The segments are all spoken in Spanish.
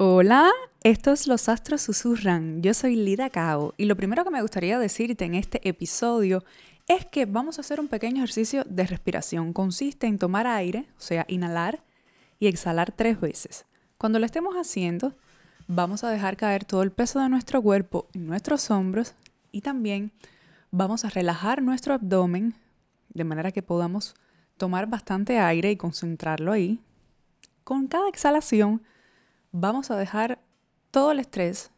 Hola, estos Los Astros Susurran. Yo soy Lida Cao y lo primero que me gustaría decirte en este episodio es que vamos a hacer un pequeño ejercicio de respiración. Consiste en tomar aire, o sea, inhalar y exhalar tres veces. Cuando lo estemos haciendo, vamos a dejar caer todo el peso de nuestro cuerpo en nuestros hombros y también vamos a relajar nuestro abdomen de manera que podamos tomar bastante aire y concentrarlo ahí. Con cada exhalación, vamos a dejar todo el estrés,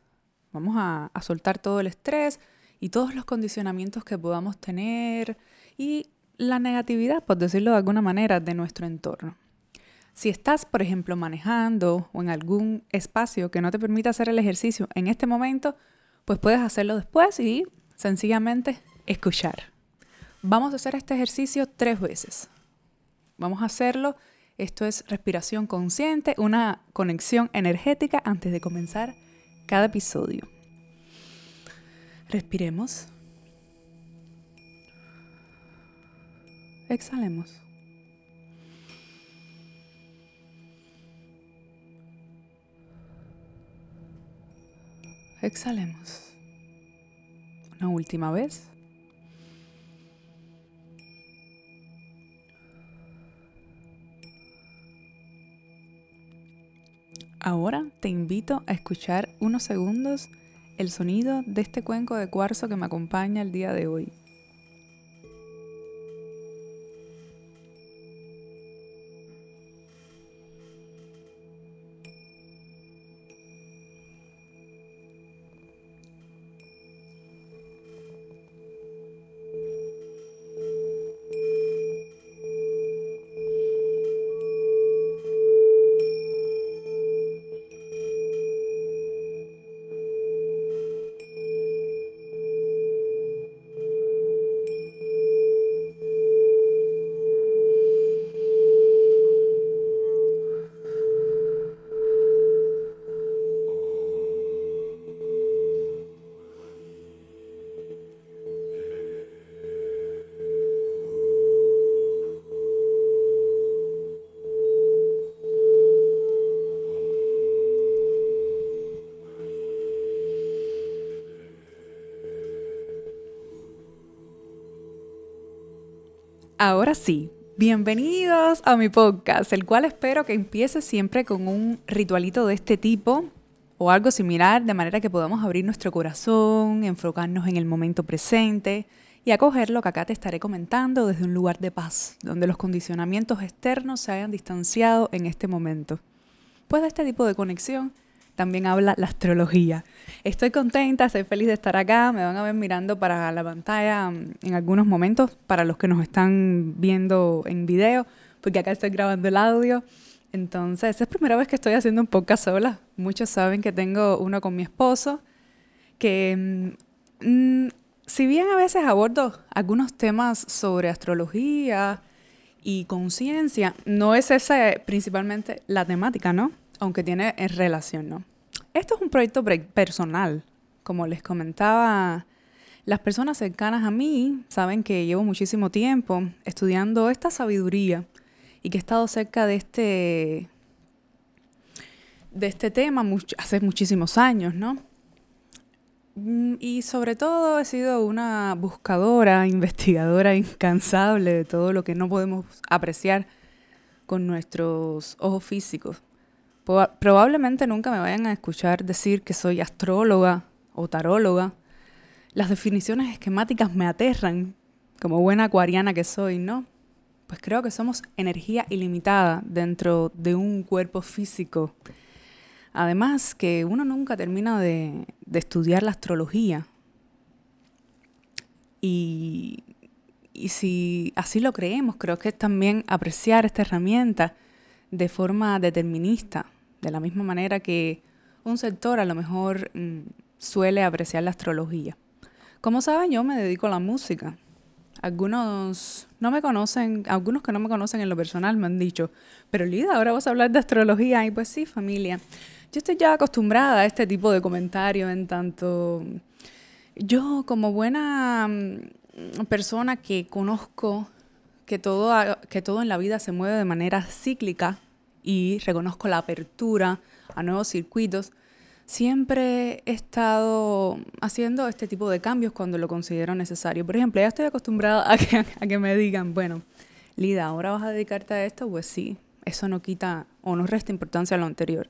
vamos a, soltar todo el estrés y todos los condicionamientos que podamos tener y la negatividad, por decirlo de alguna manera, de nuestro entorno. Si estás, por ejemplo, manejando o en algún espacio que no te permita hacer el ejercicio en este momento, pues puedes hacerlo después y sencillamente escuchar. Vamos a hacer este ejercicio tres veces. Vamos a hacerlo esto es respiración consciente, una conexión energética antes de comenzar cada episodio. Respiremos. Exhalemos. Exhalemos. Una última vez. Ahora te invito a escuchar unos segundos el sonido de este cuenco de cuarzo que me acompaña el día de hoy. Ahora sí, bienvenidos a mi podcast, el cual espero que empiece siempre con un ritualito de este tipo o algo similar, de manera que podamos abrir nuestro corazón, enfocarnos en el momento presente y acoger lo que acá te estaré comentando desde un lugar de paz, donde los condicionamientos externos se hayan distanciado en este momento. Pues de este tipo de conexión también habla la astrología. Estoy contenta, estoy feliz de estar acá. Me van a ver mirando para la pantalla mm, en algunos momentos, para los que nos están viendo en video, porque acá estoy grabando el audio. Entonces, es primera vez que estoy haciendo un podcast sola. Muchos saben que tengo uno con mi esposo, que mm, mm, si bien a veces abordo algunos temas sobre astrología y conciencia, no es esa principalmente la temática, ¿no? Aunque tiene relación, ¿no? Esto es un proyecto personal. Como les comentaba, las personas cercanas a mí saben que llevo muchísimo tiempo estudiando esta sabiduría y que he estado cerca de este, de este tema hace muchísimos años, ¿no? Mm, y sobre todo he sido una buscadora, investigadora incansable de todo lo que no podemos apreciar con nuestros ojos físicos. Probablemente nunca me vayan a escuchar decir que soy astróloga o taróloga. las definiciones esquemáticas me aterran, como buena acuariana que soy, ¿no? Pues creo que somos energía ilimitada dentro de un cuerpo físico. Además que uno nunca termina de, estudiar la astrología. Y si así lo creemos, creo que es también apreciar esta herramienta de forma determinista, de la misma manera que un sector a lo mejor mm, suele apreciar la astrología. Como saben, yo me dedico a la música. Algunos no me conocen, algunos que no me conocen en lo personal me han dicho, pero Lida, ahora vas a hablar de astrología. Y pues sí, familia. Yo estoy ya acostumbrada a este tipo de comentarios en tanto yo como buena mm, persona que conozco que todo, que todo en la vida se mueve de manera cíclica y reconozco la apertura a nuevos circuitos, siempre he estado haciendo este tipo de cambios cuando lo considero necesario. Por ejemplo, ya estoy acostumbrada a que, a que me digan, bueno, Lida, ¿ahora vas a dedicarte a esto? Pues sí, eso no quita o no resta importancia a lo anterior.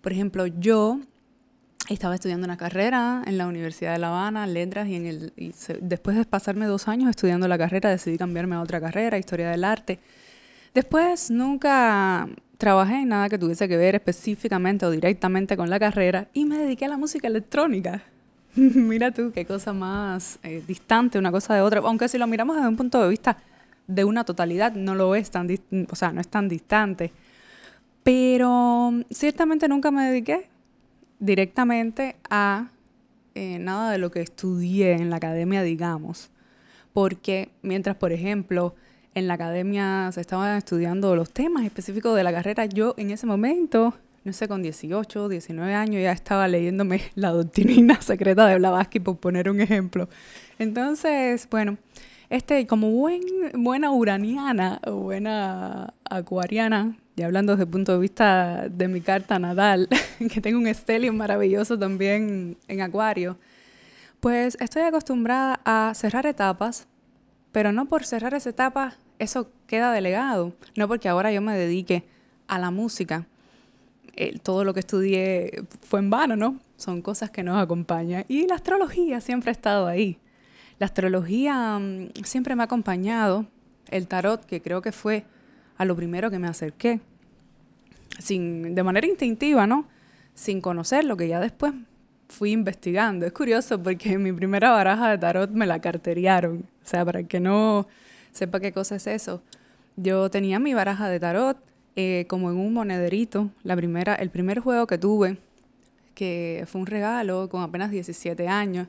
Por ejemplo, yo estaba estudiando una carrera en la Universidad de La Habana, letras, y, en el, y después de pasarme dos años estudiando la carrera, decidí cambiarme a otra carrera, historia del arte. Después nunca trabajé en nada que tuviese que ver específicamente o directamente con la carrera y me dediqué a la música electrónica. Mira tú, qué cosa más eh, distante una cosa de otra, aunque si lo miramos desde un punto de vista de una totalidad, no lo es tan, o sea, no es tan distante. Pero ciertamente nunca me dediqué directamente a eh, nada de lo que estudié en la academia, digamos. Porque mientras, por ejemplo, en la academia se estaban estudiando los temas específicos de la carrera. Yo en ese momento, no sé, con 18, 19 años, ya estaba leyéndome la doctrina secreta de Blavatsky, por poner un ejemplo. Entonces, bueno, este, como buen, buena uraniana o buena acuariana, y hablando desde el punto de vista de mi carta natal, que tengo un estelio maravilloso también en acuario, pues estoy acostumbrada a cerrar etapas pero no por cerrar esa etapa, eso queda delegado. No porque ahora yo me dedique a la música. todo lo que estudié fue en vano, ¿no? Son cosas que nos acompañan. Y la astrología siempre ha estado ahí. La astrología mm, siempre me ha acompañado. El tarot, que creo que fue a lo primero que me acerqué. Sin, de manera instintiva, ¿no? Sin conocer lo que ya después fui investigando. Es curioso porque mi primera baraja de tarot me la carteriaron. O sea, para que no sepa qué cosa es eso. Yo tenía mi baraja de tarot eh, como en un monederito. La primera, el primer juego que tuve, que fue un regalo con apenas 17 años.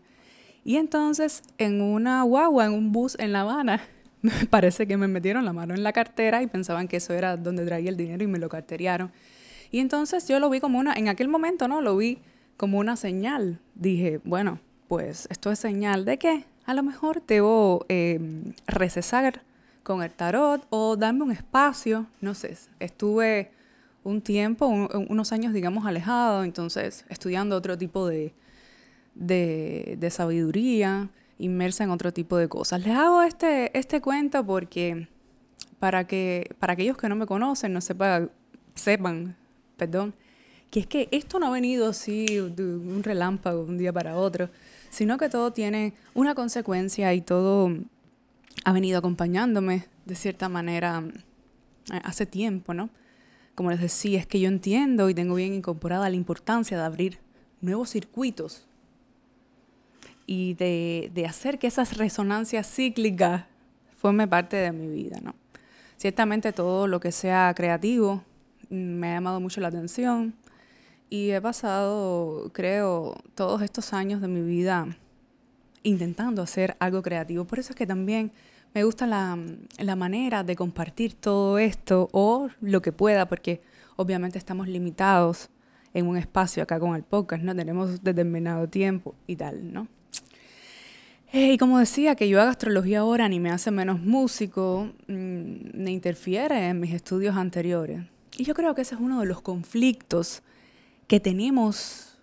Y entonces en una guagua, en un bus en La Habana, me parece que me metieron la mano en la cartera y pensaban que eso era donde traía el dinero y me lo carteriaron. Y entonces yo lo vi como una, en aquel momento, ¿no? Lo vi como una señal. Dije, bueno, pues esto es señal de que a lo mejor debo eh, recesar con el tarot o darme un espacio, no sé, estuve un tiempo, unos años, digamos, alejado, entonces estudiando otro tipo de, de, de, sabiduría, inmersa en otro tipo de cosas. Les hago este, este cuento porque para que para aquellos que no me conocen, no sepa, sepan, perdón, que es que esto no ha venido así un relámpago un día para otro, sino que todo tiene una consecuencia y todo ha venido acompañándome de cierta manera eh, hace tiempo, ¿no? Como les decía, es que yo entiendo y tengo bien incorporada la importancia de abrir nuevos circuitos y de, hacer que esas resonancias cíclicas formen parte de mi vida, ¿no? Ciertamente todo lo que sea creativo me ha llamado mucho la atención y he pasado, creo, todos estos años de mi vida intentando hacer algo creativo. Por eso es que también me gusta la, la, manera de compartir todo esto o lo que pueda, porque obviamente estamos limitados en un espacio acá con el podcast, ¿no? Tenemos determinado tiempo y tal, ¿no? Eh, y como decía, que yo haga astrología ahora ni me hace menos músico, mm, ni interfiere en mis estudios anteriores. Y yo creo que ese es uno de los conflictos que tenemos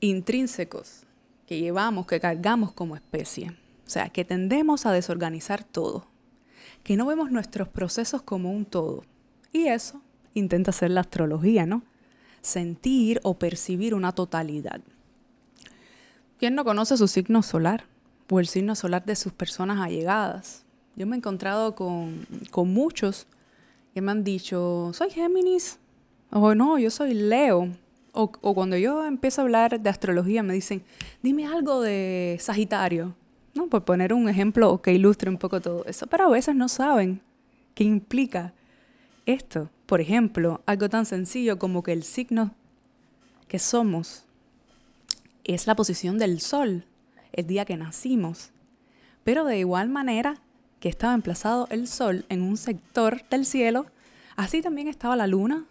intrínsecos, que llevamos, que cargamos como especie. O sea, que tendemos a desorganizar todo, que no vemos nuestros procesos como un todo. Y eso intenta hacer la astrología, ¿no? Sentir o percibir una totalidad. ¿Quién no conoce su signo solar o el signo solar de sus personas allegadas? Yo me he encontrado con, con muchos que me han dicho, soy Géminis, o no, yo soy Leo. O, cuando yo empiezo a hablar de astrología me dicen, dime algo de Sagitario, ¿no? Por poner un ejemplo que ilustre un poco todo eso. Pero a veces no saben qué implica esto. Por ejemplo, algo tan sencillo como que el signo que somos es la posición del sol, el día que nacimos. Pero de igual manera que estaba emplazado el sol en un sector del cielo, así también estaba la luna,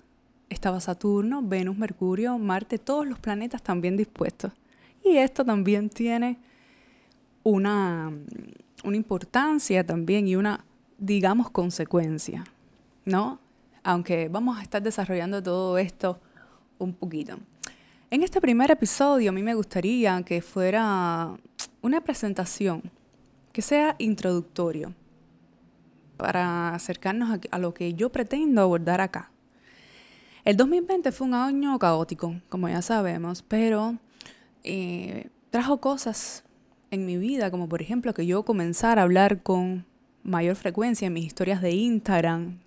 estaba Saturno, Venus, Mercurio, Marte, todos los planetas también dispuestos. Y esto también tiene una, una importancia también y una, digamos, consecuencia, ¿no? Aunque vamos a estar desarrollando todo esto un poquito. En este primer episodio a mí me gustaría que fuera una presentación, que sea introductorio, para acercarnos a, lo que yo pretendo abordar acá. El 2020 fue un año caótico, como ya sabemos, pero eh, trajo cosas en mi vida, como por ejemplo que yo comenzara a hablar con mayor frecuencia en mis historias de Instagram,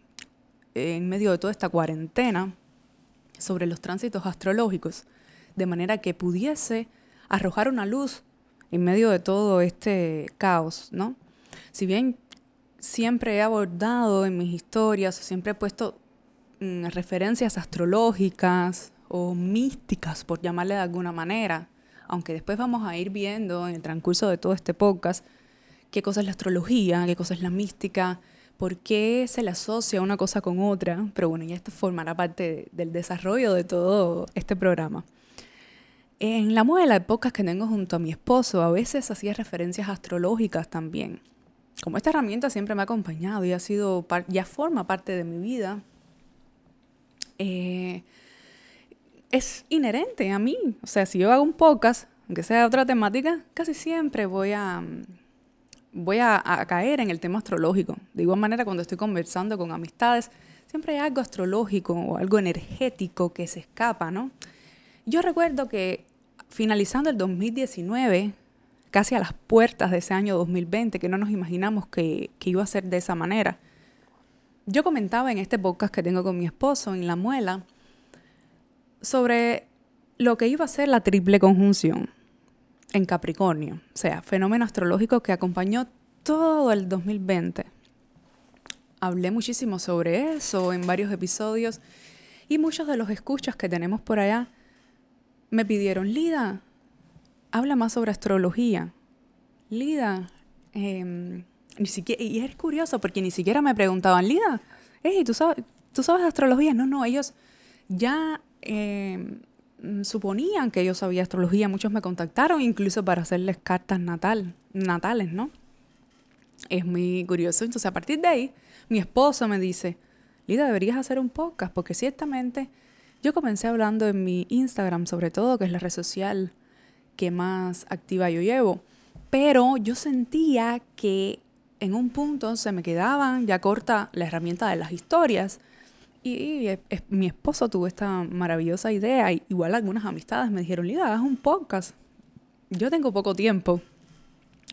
en medio de toda esta cuarentena, sobre los tránsitos astrológicos de manera que pudiese arrojar una luz en medio de todo este caos, ¿no? Si bien siempre he abordado en mis historias, siempre he puesto mm, referencias astrológicas o místicas, por llamarle de alguna manera, aunque después vamos a ir viendo en el transcurso de todo este podcast qué cosa es la astrología, qué cosa es la mística, por qué se le asocia una cosa con otra, pero bueno, ya esto formará parte del desarrollo de todo este programa. En la muela de épocas que tengo junto a mi esposo, a veces hacía referencias astrológicas también. Como esta herramienta siempre me ha acompañado y ha sido, ya forma parte de mi vida, eh, es inherente a mí. O sea, si yo hago un podcast, aunque sea otra temática, casi siempre voy a, voy a, a, caer en el tema astrológico. De igual manera, cuando estoy conversando con amistades, siempre hay algo astrológico o algo energético que se escapa, ¿no? Yo recuerdo que finalizando el 2019, casi a las puertas de ese año 2020, que no nos imaginamos que, iba a ser de esa manera, yo comentaba en este podcast que tengo con mi esposo en La Muela sobre lo que iba a ser la triple conjunción en Capricornio, o sea, fenómeno astrológico que acompañó todo el 2020. Hablé muchísimo sobre eso en varios episodios y muchos de los escuchas que tenemos por allá me pidieron, Lida, habla más sobre astrología. Lida, em, ni siquiera, y es curioso porque ni siquiera me preguntaban, Lida, hey, ¿tú sabes, ¿tú sabes astrología? No, no, ellos ya em, suponían que yo sabía astrología. Muchos me contactaron incluso para hacerles cartas natal, natales, ¿no? Es muy curioso. Entonces, a partir de ahí, mi esposo me dice, Lida, deberías hacer un podcast porque ciertamente yo comencé hablando en mi Instagram, sobre todo, que es la red social que más activa yo llevo, pero yo sentía que en un punto se me quedaban ya corta la herramienta de las historias. Y, mi esposo tuvo esta maravillosa idea, igual algunas amistades me dijeron, Lida, haz un podcast. Yo tengo poco tiempo.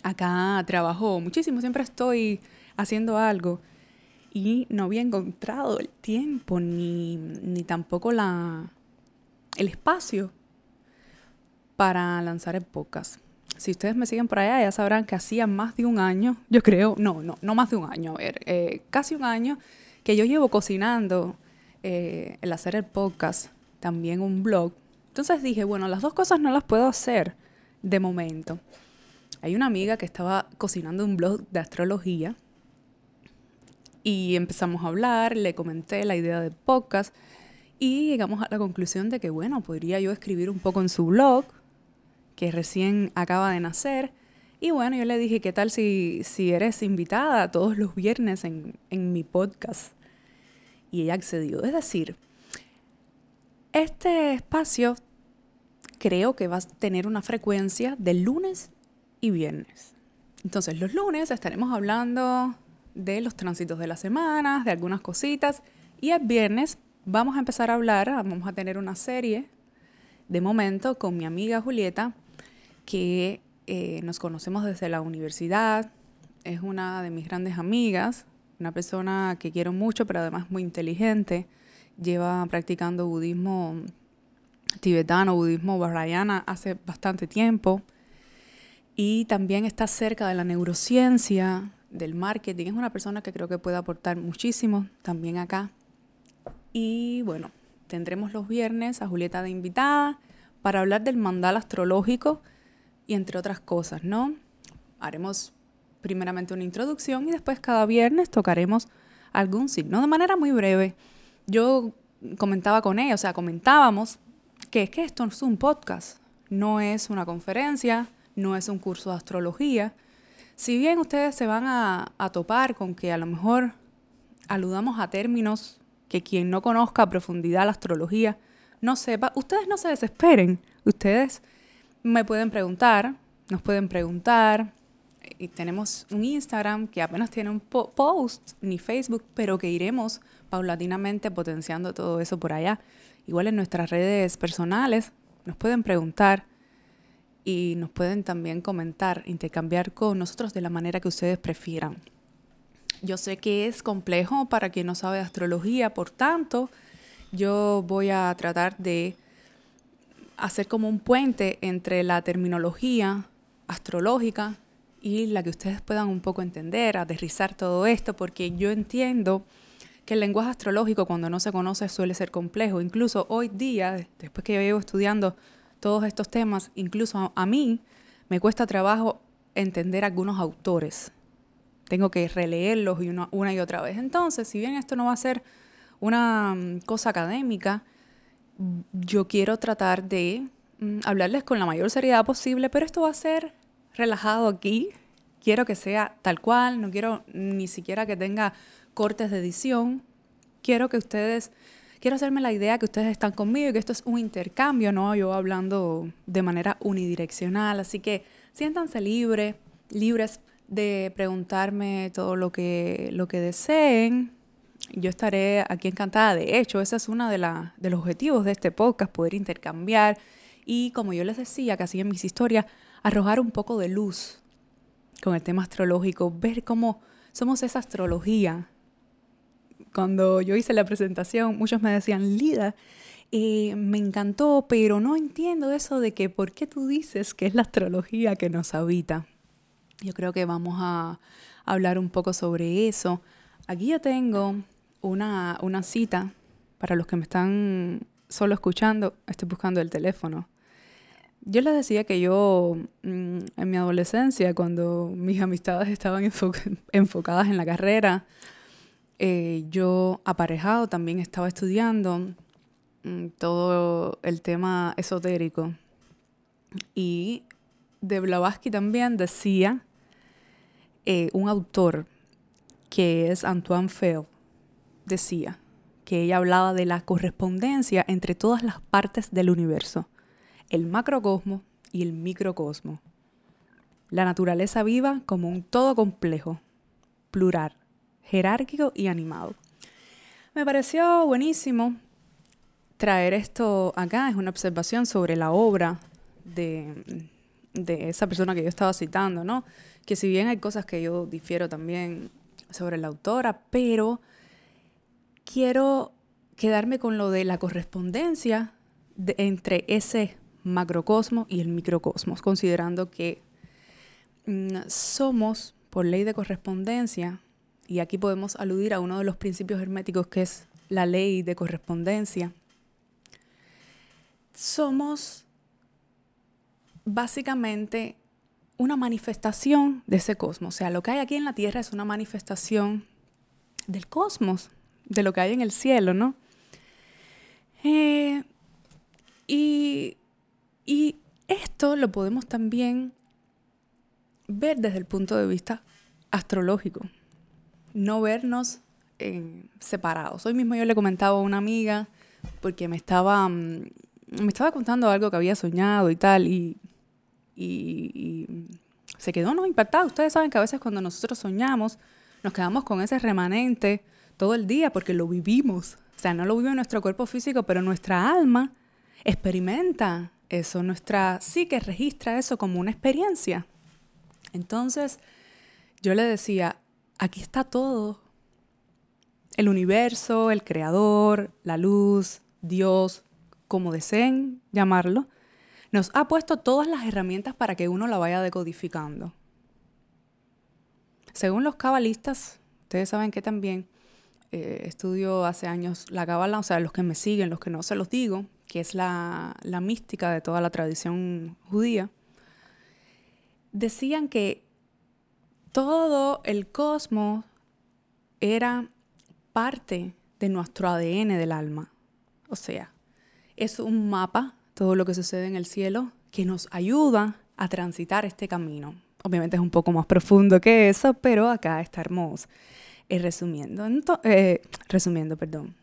Acá trabajo muchísimo, siempre estoy haciendo algo y no había encontrado el tiempo ni, ni tampoco la, el espacio para lanzar el podcast. Si ustedes me siguen por allá, ya sabrán que hacía más de un año, yo creo, no, no, no más de un año, a ver, eh, casi un año que yo llevo cocinando eh, el hacer el podcast, también un blog. Entonces dije, bueno, las dos cosas no las puedo hacer de momento. Hay una amiga que estaba cocinando un blog de astrología y empezamos a hablar, le comenté la idea del podcast y llegamos a la conclusión de que, bueno, podría yo escribir un poco en su blog, que recién acaba de nacer. Y bueno, yo le dije, ¿qué tal si, si eres invitada todos los viernes en, en mi podcast? Y ella accedió. Es decir, este espacio creo que va a tener una frecuencia de lunes y viernes. Entonces, los lunes estaremos hablando de los tránsitos de las semanas, de algunas cositas. Y el viernes vamos a empezar a hablar, vamos a tener una serie de momento con mi amiga Julieta que eh, nos conocemos desde la universidad. Es una de mis grandes amigas, una persona que quiero mucho, pero además muy inteligente. Lleva practicando budismo tibetano, budismo bahrayana hace bastante tiempo. Y también está cerca de la neurociencia, del marketing. Es una persona que creo que puede aportar muchísimo también acá. Y bueno, tendremos los viernes a Julieta de invitada para hablar del mandal astrológico y entre otras cosas, ¿no? Haremos primeramente una introducción y después cada viernes tocaremos algún signo de manera muy breve. Yo comentaba con ella, o sea, comentábamos que es que esto es un podcast, no es una conferencia, no es un curso de astrología. Si bien ustedes se van a, a topar con que a lo mejor aludamos a términos que quien no conozca a profundidad la astrología no sepa, ustedes no se desesperen, ustedes me pueden preguntar, nos pueden preguntar. Y tenemos un Instagram que apenas tiene un post, ni Facebook, pero que iremos paulatinamente potenciando todo eso por allá. Igual en nuestras redes personales nos pueden preguntar y nos pueden también comentar, intercambiar con nosotros de la manera que ustedes prefieran. Yo sé que es complejo para quien no sabe astrología, por tanto, yo voy a tratar de hacer como un puente entre la terminología astrológica y la que ustedes puedan un poco entender, aterrizar todo esto, porque yo entiendo que el lenguaje astrológico cuando no se conoce suele ser complejo. Incluso hoy día, después que yo llevo estudiando todos estos temas, incluso a, mí me cuesta trabajo entender algunos autores. Tengo que releerlos una, una y otra vez. Entonces, si bien esto no va a ser una mm, cosa académica, yo quiero tratar de mm, hablarles con la mayor seriedad posible, pero esto va a ser relajado aquí. Quiero que sea tal cual, no quiero ni siquiera que tenga cortes de edición. Quiero que ustedes, quiero hacerme la idea que ustedes están conmigo y que esto es un intercambio, no yo hablando de manera unidireccional. Así que siéntanse libres, libres de preguntarme todo lo que, lo que deseen yo estaré aquí encantada. De hecho, ese es uno de, de los objetivos de este podcast, poder intercambiar y, como yo les decía, casi en mis historias, arrojar un poco de luz con el tema astrológico, ver cómo somos esa astrología. Cuando yo hice la presentación, muchos me decían, Lida, eh, me encantó, pero no entiendo eso de que por qué tú dices que es la astrología que nos habita. Yo creo que vamos a hablar un poco sobre eso. Aquí yo tengo una, una cita para los que me están solo escuchando, estoy buscando el teléfono. Yo les decía que yo mm, en mi adolescencia, cuando mis amistades estaban enfocadas en la carrera, eh, yo aparejado también estaba estudiando mm, todo el tema esotérico. Y de Blavatsky también decía eh, un autor que es Antoine Feo, decía que ella hablaba de la correspondencia entre todas las partes del universo, el macrocosmo y el microcosmo. La naturaleza viva como un todo complejo, plural, jerárquico y animado. Me pareció buenísimo traer esto acá, es una observación sobre la obra de, de esa persona que yo estaba citando, ¿no? Que si bien hay cosas que yo difiero también sobre la autora, pero quiero quedarme con lo de la correspondencia entre ese macrocosmo y el microcosmos, considerando que mm, somos, por ley de correspondencia, y aquí podemos aludir a uno de los principios herméticos que es la ley de correspondencia, somos básicamente una manifestación de ese cosmos. O sea, lo que hay aquí en la Tierra es una manifestación del cosmos, de lo que hay en el cielo, ¿no? Eh, y, y esto lo podemos también ver desde el punto de vista astrológico, no vernos separados. Hoy mismo yo le comentaba a una amiga porque me estaba, mm, me estaba contando algo que había soñado y tal, y y, se quedó no impactada. Ustedes saben que a veces cuando nosotros soñamos, nos quedamos con ese remanente todo el día porque lo vivimos. O sea, no lo vive nuestro cuerpo físico, pero nuestra alma experimenta Eso, nuestra psique registra eso como una experiencia. Entonces, yo le decía, aquí está todo. El universo, el creador, la luz, Dios, como deseen llamarlo, nos ha puesto todas las herramientas para que uno la vaya decodificando. Según los cabalistas, ustedes saben que también eh, estudio hace años la cabala, o sea, los que me siguen, los que no se los digo, que es la, la mística de toda la tradición judía, decían que todo el cosmos era parte de nuestro ADN del alma. O sea, es un mapa, todo lo que sucede en el cielo, que nos ayuda a transitar este camino. Obviamente es un poco más profundo que eso, pero acá está hermoso. Eh, resumiendo, eh, resumiendo, perdón.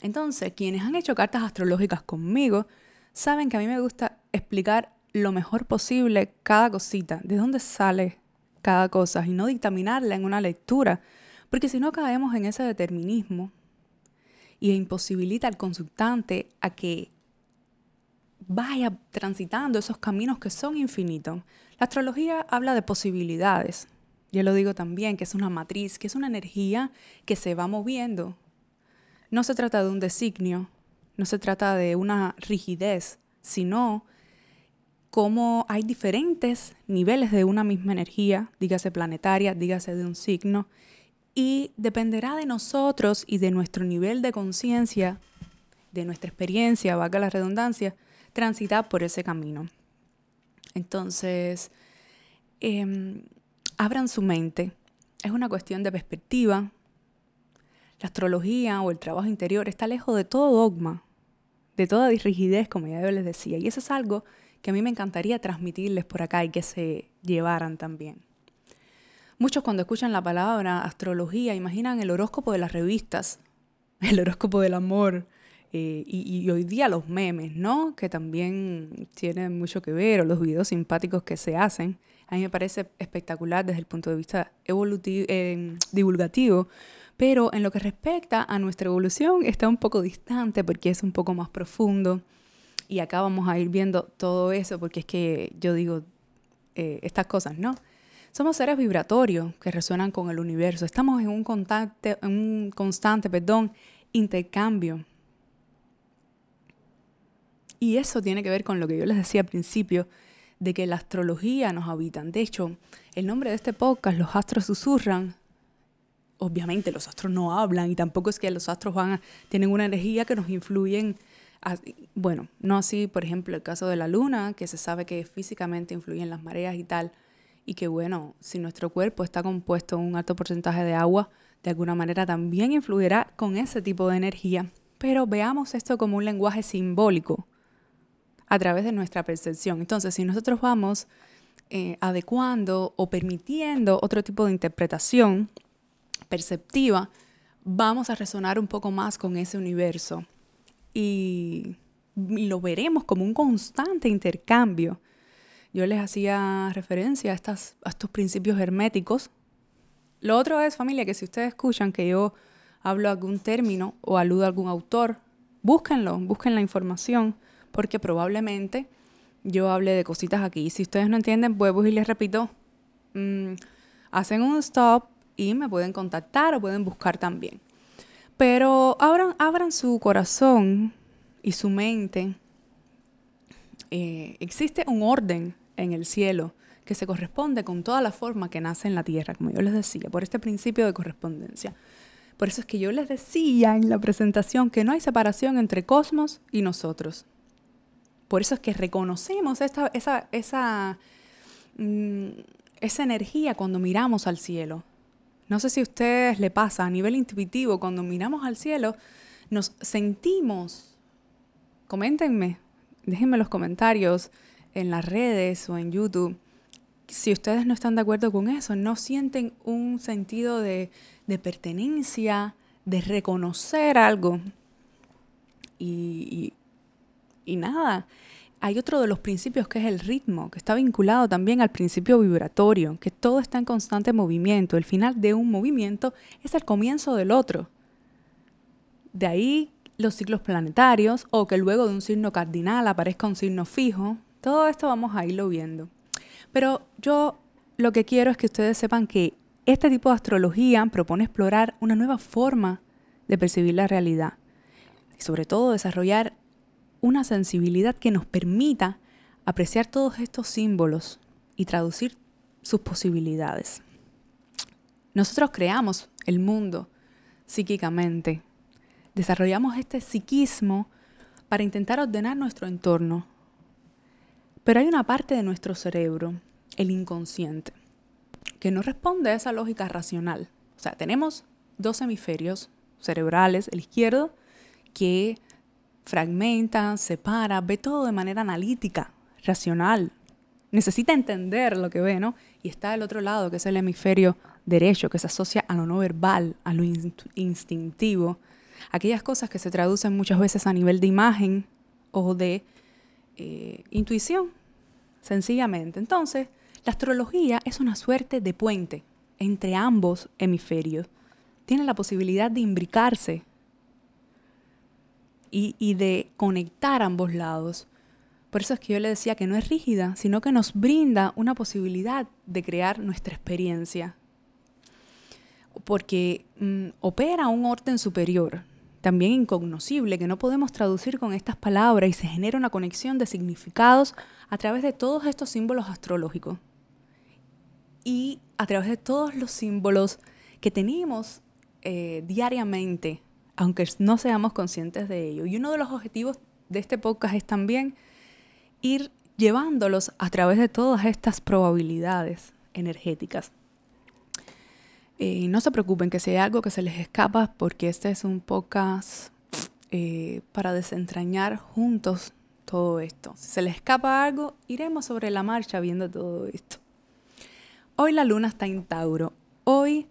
Entonces, quienes han hecho cartas astrológicas conmigo saben que a mí me gusta explicar lo mejor posible cada cosita, de dónde sale cada cosa y no dictaminarla en una lectura, porque si no caemos en ese determinismo y imposibilita al consultante a que vaya transitando esos caminos que son infinitos. La astrología habla de posibilidades. Yo lo digo también, que es una matriz, que es una energía que se va moviendo. No se trata de un designio, no se trata de una rigidez, sino cómo hay diferentes niveles de una misma energía, dígase planetaria, dígase de un signo, y dependerá de nosotros y de nuestro nivel de conciencia, de nuestra experiencia, valga la redundancia, transitar por ese camino. Entonces, em, abran su mente. Es una cuestión de perspectiva. La astrología o el trabajo interior está lejos de todo dogma, de toda rigidez, como ya yo les decía. Y eso es algo que a mí me encantaría transmitirles por acá y que se llevaran también. Muchos cuando escuchan la palabra astrología imaginan el horóscopo de las revistas, el horóscopo del amor eh, y, hoy día los memes, ¿no? Que también tienen mucho que ver, o los videos simpáticos que se hacen. A mí me parece espectacular desde el punto de vista evolutivo, eh, divulgativo, pero en lo que respecta a nuestra evolución está un poco distante porque es un poco más profundo. Y acá vamos a ir viendo todo eso porque es que yo digo eh, estas cosas, ¿no? Somos seres vibratorios que resuenan con el universo. Estamos en un, contacto, en un constante perdón, intercambio. Y eso tiene que ver con lo que yo les decía al principio, de que la astrología nos habitan. De hecho, el nombre de este podcast, Los Astros Susurran, obviamente los astros no hablan y tampoco es que los astros van tienen una energía que nos influyen. bueno, no así, por ejemplo, el caso de la luna, que se sabe que físicamente influyen las mareas y tal y que bueno, si nuestro cuerpo está compuesto en un alto porcentaje de agua, de alguna manera también influirá con ese tipo de energía. Pero veamos esto como un lenguaje simbólico a través de nuestra percepción. Entonces, si nosotros vamos eh, adecuando o permitiendo otro tipo de interpretación perceptiva, vamos a resonar un poco más con ese universo y lo veremos como un constante intercambio yo les hacía referencia a, estas, a estos principios herméticos. Lo otro es, familia, que si ustedes escuchan que yo hablo algún término o aludo a algún autor, búsquenlo, busquen la información, porque probablemente yo hable de cositas aquí. Si ustedes no entienden, vuelvo y les repito, mm, hacen un stop y me pueden contactar o pueden buscar también. Pero abran, abran su corazón y su mente. Eh, existe un orden en el cielo que se corresponde con toda la forma que nace en la tierra, como yo les decía, por este principio de correspondencia. Por eso es que yo les decía en la presentación que no hay separación entre cosmos y nosotros. Por eso es que reconocemos esta, esa, esa, mm, esa energía cuando miramos al cielo. No sé si a ustedes le pasa a nivel intuitivo, cuando miramos al cielo, nos sentimos, coméntenme, déjenme los comentarios, en las redes o en YouTube, si ustedes no están de acuerdo con eso, no sienten un sentido de, pertenencia, de reconocer algo. Y, nada, hay otro de los principios que es el ritmo, que está vinculado también al principio vibratorio, que todo está en constante movimiento. El final de un movimiento es el comienzo del otro. De ahí los ciclos planetarios o que luego de un signo cardinal aparezca un signo fijo. Todo esto vamos a irlo viendo. Pero yo lo que quiero es que ustedes sepan que este tipo de astrología propone explorar una nueva forma de percibir la realidad y sobre todo desarrollar una sensibilidad que nos permita apreciar todos estos símbolos y traducir sus posibilidades. Nosotros creamos el mundo psíquicamente. Desarrollamos este psiquismo para intentar ordenar nuestro entorno. Pero hay una parte de nuestro cerebro, el inconsciente, que no responde a esa lógica racional. O sea, tenemos dos hemisferios cerebrales, el izquierdo, que fragmenta, separa, ve todo de manera analítica, racional. Necesita entender lo que ve, ¿no? Y está el otro lado, que es el hemisferio derecho, que se asocia a lo no verbal, a lo instintivo, aquellas cosas que se traducen muchas veces a nivel de imagen o de eh, intuición, sencillamente. Entonces, la astrología es una suerte de puente entre ambos hemisferios. Tiene la posibilidad de imbricarse y, de conectar ambos lados. Por eso es que yo le decía que no es rígida, sino que nos brinda una posibilidad de crear nuestra experiencia. Porque mm, opera un orden superior, también incognoscible, que no podemos traducir con estas palabras y se genera una conexión de significados a través de todos estos símbolos astrológicos y a través de todos los símbolos que tenemos eh, diariamente, aunque no seamos conscientes de ello. Y uno de los objetivos de este podcast es también ir llevándolos a través de todas estas probabilidades energéticas. Eh, no se preocupen que sea algo que se les escapa porque este es un podcast eh, para desentrañar juntos todo esto. Si se les escapa algo, iremos sobre la marcha viendo todo esto. Hoy la luna está en Tauro. Hoy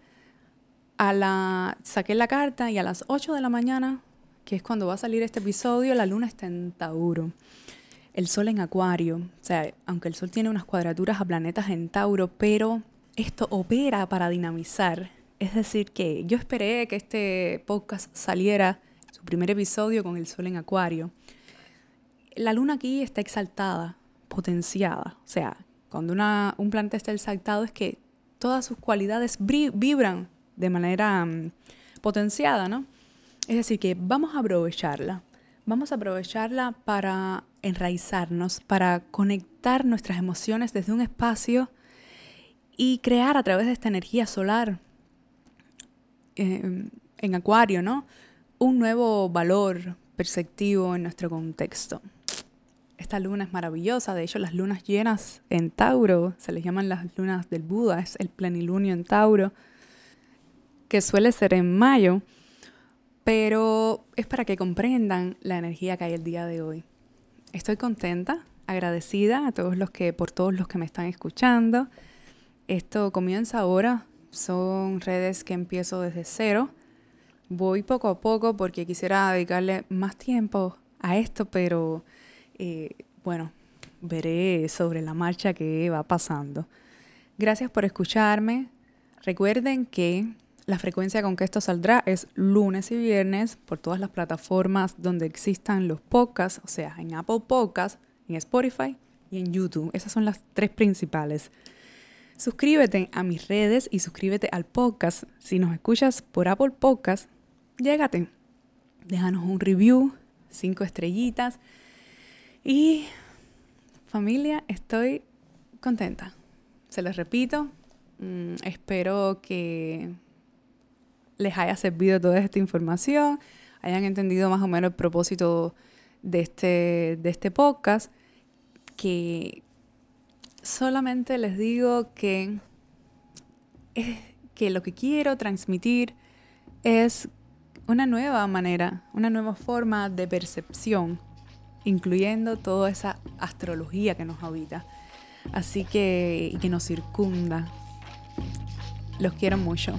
a la saqué la carta y a las 8 de la mañana, que es cuando va a salir este episodio, la luna está en Tauro el Sol en Acuario. O sea, aunque el Sol tiene unas cuadraturas a planetas en Tauro, pero esto opera para dinamizar. Es decir, que yo esperé que este podcast saliera, su primer episodio con el Sol en Acuario. La luna aquí está exaltada, potenciada. O sea, cuando una, un planeta está exaltado es que todas sus cualidades vibran de manera mm, potenciada, ¿no? Es decir, que vamos a aprovecharla. Vamos a aprovecharla para enraizarnos, para conectar nuestras emociones desde un espacio y crear a través de esta energía solar em, en Acuario, ¿no? Un nuevo valor perceptivo en nuestro contexto. Esta luna es maravillosa, de hecho las lunas llenas en Tauro, se les llaman las lunas del Buda, es el plenilunio en Tauro, que suele ser en mayo pero es para que comprendan la energía que hay el día de hoy. Estoy contenta, agradecida a todos los que, por todos los que me están escuchando. Esto comienza ahora, son redes que empiezo desde cero. Voy poco a poco porque quisiera dedicarle más tiempo a esto, pero eh, bueno, veré sobre la marcha que va pasando. Gracias por escucharme. Recuerden que la frecuencia con que esto saldrá es lunes y viernes por todas las plataformas donde existan los podcasts, o sea, en Apple Podcasts, en Spotify y en YouTube. Esas son las tres principales. Suscríbete a mis redes y suscríbete al podcast. Si nos escuchas por Apple Podcasts, llégate. Déjanos un review, cinco estrellitas. Y familia, estoy contenta. Se los repito, mm, espero que les haya servido toda esta información, hayan entendido más o menos el propósito de este, de este podcast, que solamente les digo que, que lo que quiero transmitir es una nueva manera, una nueva forma de percepción, incluyendo toda esa astrología que nos habita. Así que, y que nos circunda. Los quiero mucho.